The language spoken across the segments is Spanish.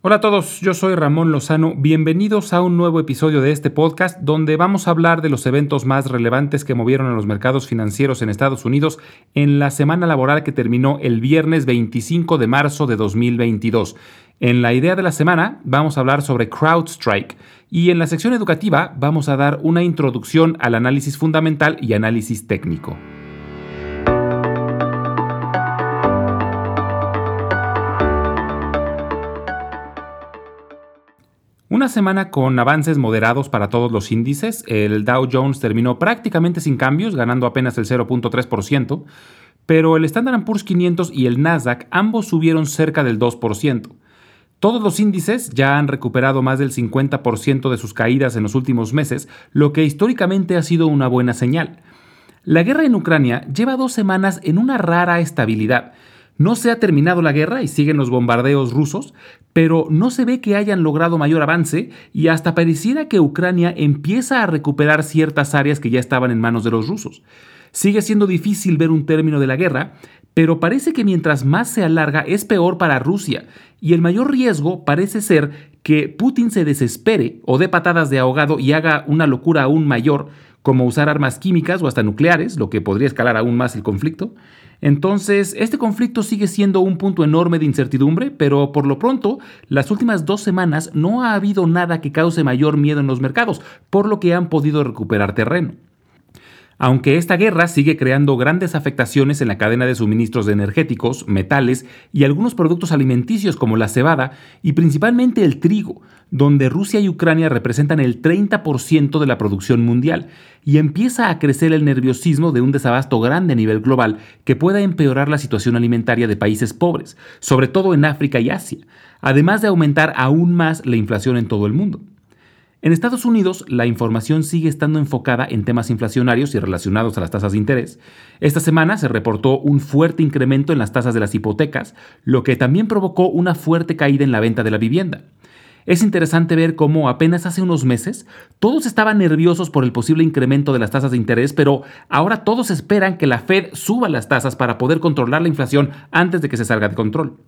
Hola a todos, yo soy Ramón Lozano, bienvenidos a un nuevo episodio de este podcast donde vamos a hablar de los eventos más relevantes que movieron a los mercados financieros en Estados Unidos en la semana laboral que terminó el viernes 25 de marzo de 2022. En la idea de la semana vamos a hablar sobre CrowdStrike y en la sección educativa vamos a dar una introducción al análisis fundamental y análisis técnico. Una semana con avances moderados para todos los índices. El Dow Jones terminó prácticamente sin cambios, ganando apenas el 0.3%, pero el Standard Poor's 500 y el Nasdaq ambos subieron cerca del 2%. Todos los índices ya han recuperado más del 50% de sus caídas en los últimos meses, lo que históricamente ha sido una buena señal. La guerra en Ucrania lleva dos semanas en una rara estabilidad, no se ha terminado la guerra y siguen los bombardeos rusos, pero no se ve que hayan logrado mayor avance y hasta pareciera que Ucrania empieza a recuperar ciertas áreas que ya estaban en manos de los rusos. Sigue siendo difícil ver un término de la guerra, pero parece que mientras más se alarga es peor para Rusia, y el mayor riesgo parece ser que Putin se desespere o dé patadas de ahogado y haga una locura aún mayor, como usar armas químicas o hasta nucleares, lo que podría escalar aún más el conflicto, entonces, este conflicto sigue siendo un punto enorme de incertidumbre, pero por lo pronto, las últimas dos semanas no ha habido nada que cause mayor miedo en los mercados, por lo que han podido recuperar terreno. Aunque esta guerra sigue creando grandes afectaciones en la cadena de suministros de energéticos, metales y algunos productos alimenticios como la cebada y principalmente el trigo, donde Rusia y Ucrania representan el 30% de la producción mundial, y empieza a crecer el nerviosismo de un desabasto grande a nivel global que pueda empeorar la situación alimentaria de países pobres, sobre todo en África y Asia, además de aumentar aún más la inflación en todo el mundo. En Estados Unidos, la información sigue estando enfocada en temas inflacionarios y relacionados a las tasas de interés. Esta semana se reportó un fuerte incremento en las tasas de las hipotecas, lo que también provocó una fuerte caída en la venta de la vivienda. Es interesante ver cómo apenas hace unos meses todos estaban nerviosos por el posible incremento de las tasas de interés, pero ahora todos esperan que la Fed suba las tasas para poder controlar la inflación antes de que se salga de control.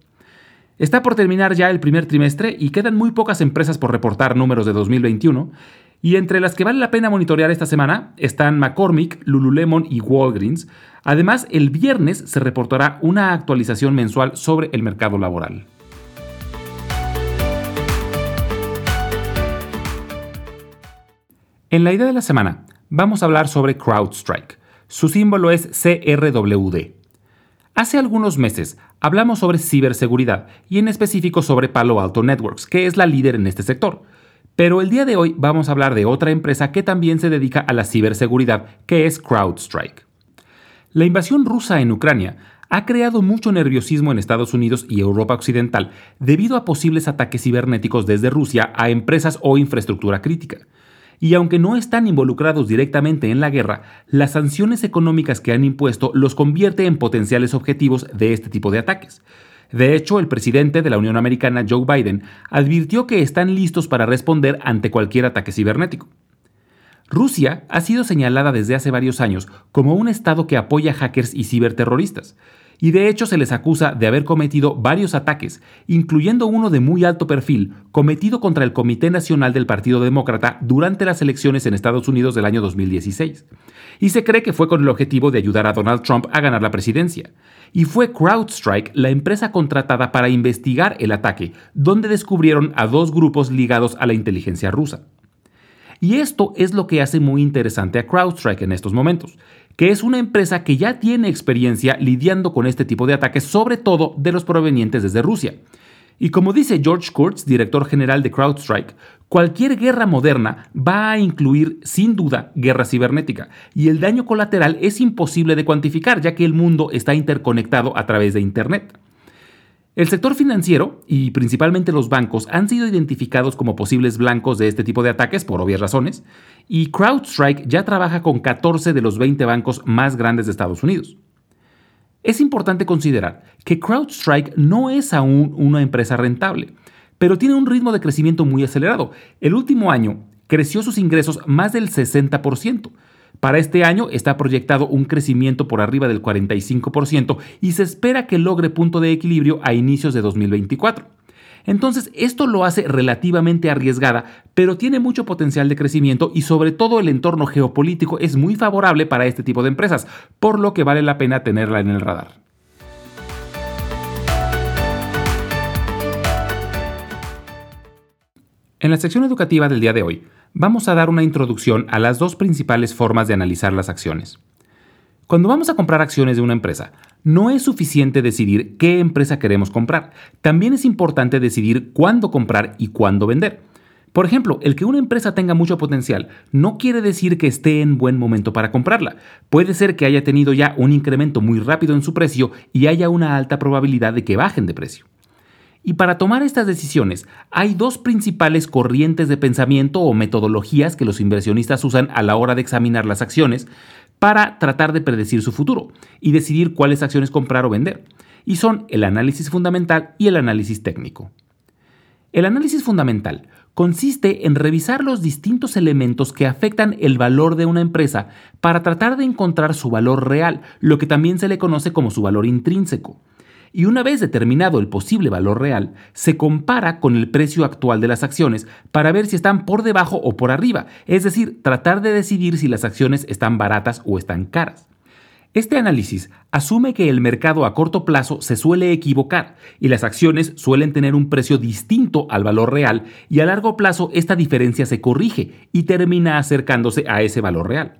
Está por terminar ya el primer trimestre y quedan muy pocas empresas por reportar números de 2021. Y entre las que vale la pena monitorear esta semana están McCormick, Lululemon y Walgreens. Además, el viernes se reportará una actualización mensual sobre el mercado laboral. En la idea de la semana, vamos a hablar sobre CrowdStrike. Su símbolo es CRWD. Hace algunos meses hablamos sobre ciberseguridad y en específico sobre Palo Alto Networks, que es la líder en este sector. Pero el día de hoy vamos a hablar de otra empresa que también se dedica a la ciberseguridad, que es CrowdStrike. La invasión rusa en Ucrania ha creado mucho nerviosismo en Estados Unidos y Europa Occidental debido a posibles ataques cibernéticos desde Rusia a empresas o infraestructura crítica y aunque no están involucrados directamente en la guerra, las sanciones económicas que han impuesto los convierte en potenciales objetivos de este tipo de ataques. De hecho, el presidente de la Unión Americana, Joe Biden, advirtió que están listos para responder ante cualquier ataque cibernético. Rusia ha sido señalada desde hace varios años como un Estado que apoya hackers y ciberterroristas, y de hecho se les acusa de haber cometido varios ataques, incluyendo uno de muy alto perfil, cometido contra el Comité Nacional del Partido Demócrata durante las elecciones en Estados Unidos del año 2016. Y se cree que fue con el objetivo de ayudar a Donald Trump a ganar la presidencia. Y fue CrowdStrike la empresa contratada para investigar el ataque, donde descubrieron a dos grupos ligados a la inteligencia rusa. Y esto es lo que hace muy interesante a CrowdStrike en estos momentos, que es una empresa que ya tiene experiencia lidiando con este tipo de ataques, sobre todo de los provenientes desde Rusia. Y como dice George Kurtz, director general de CrowdStrike, cualquier guerra moderna va a incluir sin duda guerra cibernética, y el daño colateral es imposible de cuantificar ya que el mundo está interconectado a través de Internet. El sector financiero y principalmente los bancos han sido identificados como posibles blancos de este tipo de ataques por obvias razones, y CrowdStrike ya trabaja con 14 de los 20 bancos más grandes de Estados Unidos. Es importante considerar que CrowdStrike no es aún una empresa rentable, pero tiene un ritmo de crecimiento muy acelerado. El último año creció sus ingresos más del 60%, para este año está proyectado un crecimiento por arriba del 45% y se espera que logre punto de equilibrio a inicios de 2024. Entonces, esto lo hace relativamente arriesgada, pero tiene mucho potencial de crecimiento y sobre todo el entorno geopolítico es muy favorable para este tipo de empresas, por lo que vale la pena tenerla en el radar. En la sección educativa del día de hoy, vamos a dar una introducción a las dos principales formas de analizar las acciones. Cuando vamos a comprar acciones de una empresa, no es suficiente decidir qué empresa queremos comprar, también es importante decidir cuándo comprar y cuándo vender. Por ejemplo, el que una empresa tenga mucho potencial no quiere decir que esté en buen momento para comprarla. Puede ser que haya tenido ya un incremento muy rápido en su precio y haya una alta probabilidad de que bajen de precio. Y para tomar estas decisiones hay dos principales corrientes de pensamiento o metodologías que los inversionistas usan a la hora de examinar las acciones para tratar de predecir su futuro y decidir cuáles acciones comprar o vender. Y son el análisis fundamental y el análisis técnico. El análisis fundamental consiste en revisar los distintos elementos que afectan el valor de una empresa para tratar de encontrar su valor real, lo que también se le conoce como su valor intrínseco y una vez determinado el posible valor real, se compara con el precio actual de las acciones para ver si están por debajo o por arriba, es decir, tratar de decidir si las acciones están baratas o están caras. Este análisis asume que el mercado a corto plazo se suele equivocar y las acciones suelen tener un precio distinto al valor real y a largo plazo esta diferencia se corrige y termina acercándose a ese valor real.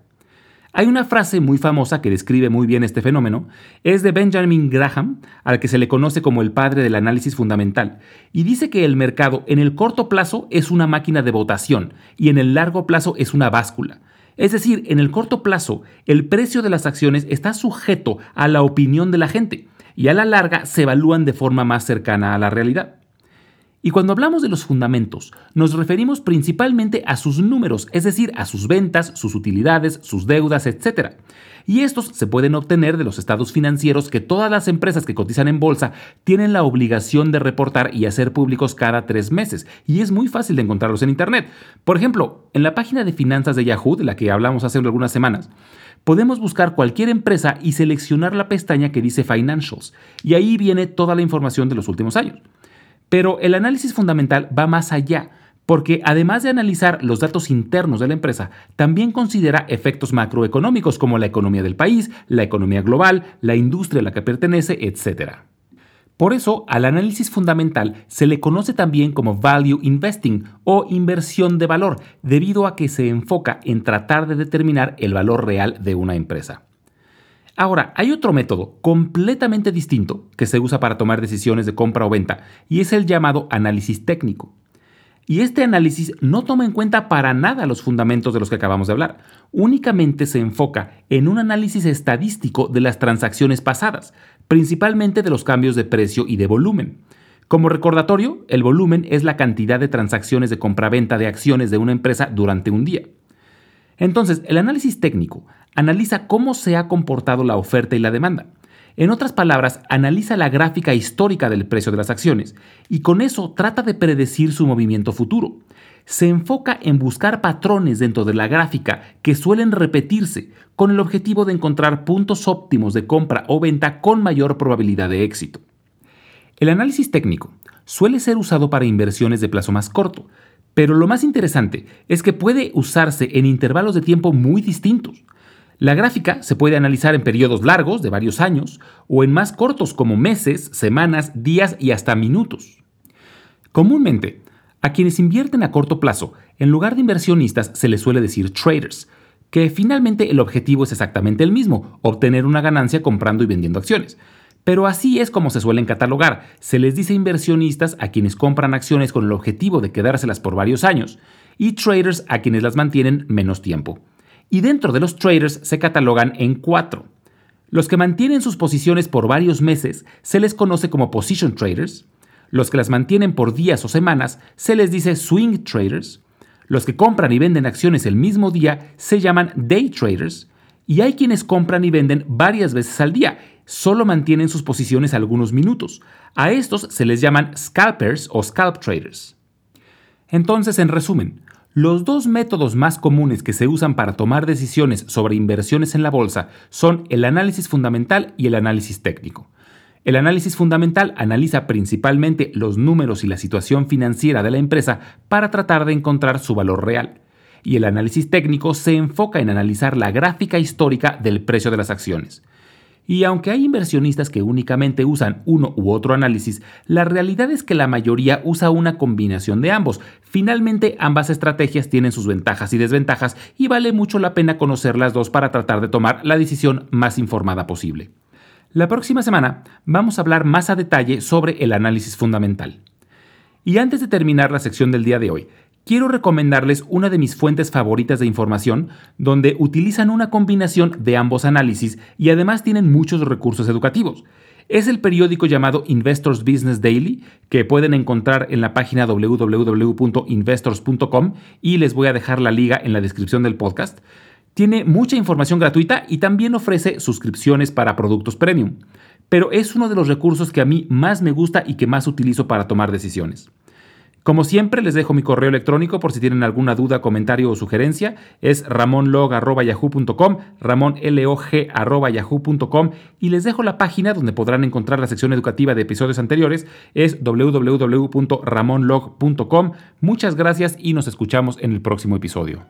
Hay una frase muy famosa que describe muy bien este fenómeno, es de Benjamin Graham, al que se le conoce como el padre del análisis fundamental, y dice que el mercado en el corto plazo es una máquina de votación y en el largo plazo es una báscula. Es decir, en el corto plazo, el precio de las acciones está sujeto a la opinión de la gente y a la larga se evalúan de forma más cercana a la realidad. Y cuando hablamos de los fundamentos, nos referimos principalmente a sus números, es decir, a sus ventas, sus utilidades, sus deudas, etc. Y estos se pueden obtener de los estados financieros que todas las empresas que cotizan en bolsa tienen la obligación de reportar y hacer públicos cada tres meses. Y es muy fácil de encontrarlos en Internet. Por ejemplo, en la página de finanzas de Yahoo, de la que hablamos hace algunas semanas, podemos buscar cualquier empresa y seleccionar la pestaña que dice Financials. Y ahí viene toda la información de los últimos años. Pero el análisis fundamental va más allá, porque además de analizar los datos internos de la empresa, también considera efectos macroeconómicos como la economía del país, la economía global, la industria a la que pertenece, etc. Por eso, al análisis fundamental se le conoce también como value investing o inversión de valor, debido a que se enfoca en tratar de determinar el valor real de una empresa. Ahora, hay otro método completamente distinto que se usa para tomar decisiones de compra o venta y es el llamado análisis técnico. Y este análisis no toma en cuenta para nada los fundamentos de los que acabamos de hablar, únicamente se enfoca en un análisis estadístico de las transacciones pasadas, principalmente de los cambios de precio y de volumen. Como recordatorio, el volumen es la cantidad de transacciones de compra-venta de acciones de una empresa durante un día. Entonces, el análisis técnico analiza cómo se ha comportado la oferta y la demanda. En otras palabras, analiza la gráfica histórica del precio de las acciones y con eso trata de predecir su movimiento futuro. Se enfoca en buscar patrones dentro de la gráfica que suelen repetirse con el objetivo de encontrar puntos óptimos de compra o venta con mayor probabilidad de éxito. El análisis técnico suele ser usado para inversiones de plazo más corto, pero lo más interesante es que puede usarse en intervalos de tiempo muy distintos. La gráfica se puede analizar en periodos largos, de varios años, o en más cortos como meses, semanas, días y hasta minutos. Comúnmente, a quienes invierten a corto plazo, en lugar de inversionistas se les suele decir traders, que finalmente el objetivo es exactamente el mismo, obtener una ganancia comprando y vendiendo acciones. Pero así es como se suelen catalogar. Se les dice inversionistas a quienes compran acciones con el objetivo de quedárselas por varios años y traders a quienes las mantienen menos tiempo. Y dentro de los traders se catalogan en cuatro. Los que mantienen sus posiciones por varios meses se les conoce como position traders. Los que las mantienen por días o semanas se les dice swing traders. Los que compran y venden acciones el mismo día se llaman day traders. Y hay quienes compran y venden varias veces al día solo mantienen sus posiciones algunos minutos. A estos se les llaman scalpers o scalp traders. Entonces, en resumen, los dos métodos más comunes que se usan para tomar decisiones sobre inversiones en la bolsa son el análisis fundamental y el análisis técnico. El análisis fundamental analiza principalmente los números y la situación financiera de la empresa para tratar de encontrar su valor real. Y el análisis técnico se enfoca en analizar la gráfica histórica del precio de las acciones. Y aunque hay inversionistas que únicamente usan uno u otro análisis, la realidad es que la mayoría usa una combinación de ambos. Finalmente, ambas estrategias tienen sus ventajas y desventajas y vale mucho la pena conocer las dos para tratar de tomar la decisión más informada posible. La próxima semana vamos a hablar más a detalle sobre el análisis fundamental. Y antes de terminar la sección del día de hoy, quiero recomendarles una de mis fuentes favoritas de información, donde utilizan una combinación de ambos análisis y además tienen muchos recursos educativos. Es el periódico llamado Investors Business Daily, que pueden encontrar en la página www.investors.com y les voy a dejar la liga en la descripción del podcast. Tiene mucha información gratuita y también ofrece suscripciones para productos premium, pero es uno de los recursos que a mí más me gusta y que más utilizo para tomar decisiones. Como siempre, les dejo mi correo electrónico por si tienen alguna duda, comentario o sugerencia. Es ramonlog.yahoo.com, ramonlog.yahoo.com y les dejo la página donde podrán encontrar la sección educativa de episodios anteriores. Es www.ramonlog.com. Muchas gracias y nos escuchamos en el próximo episodio.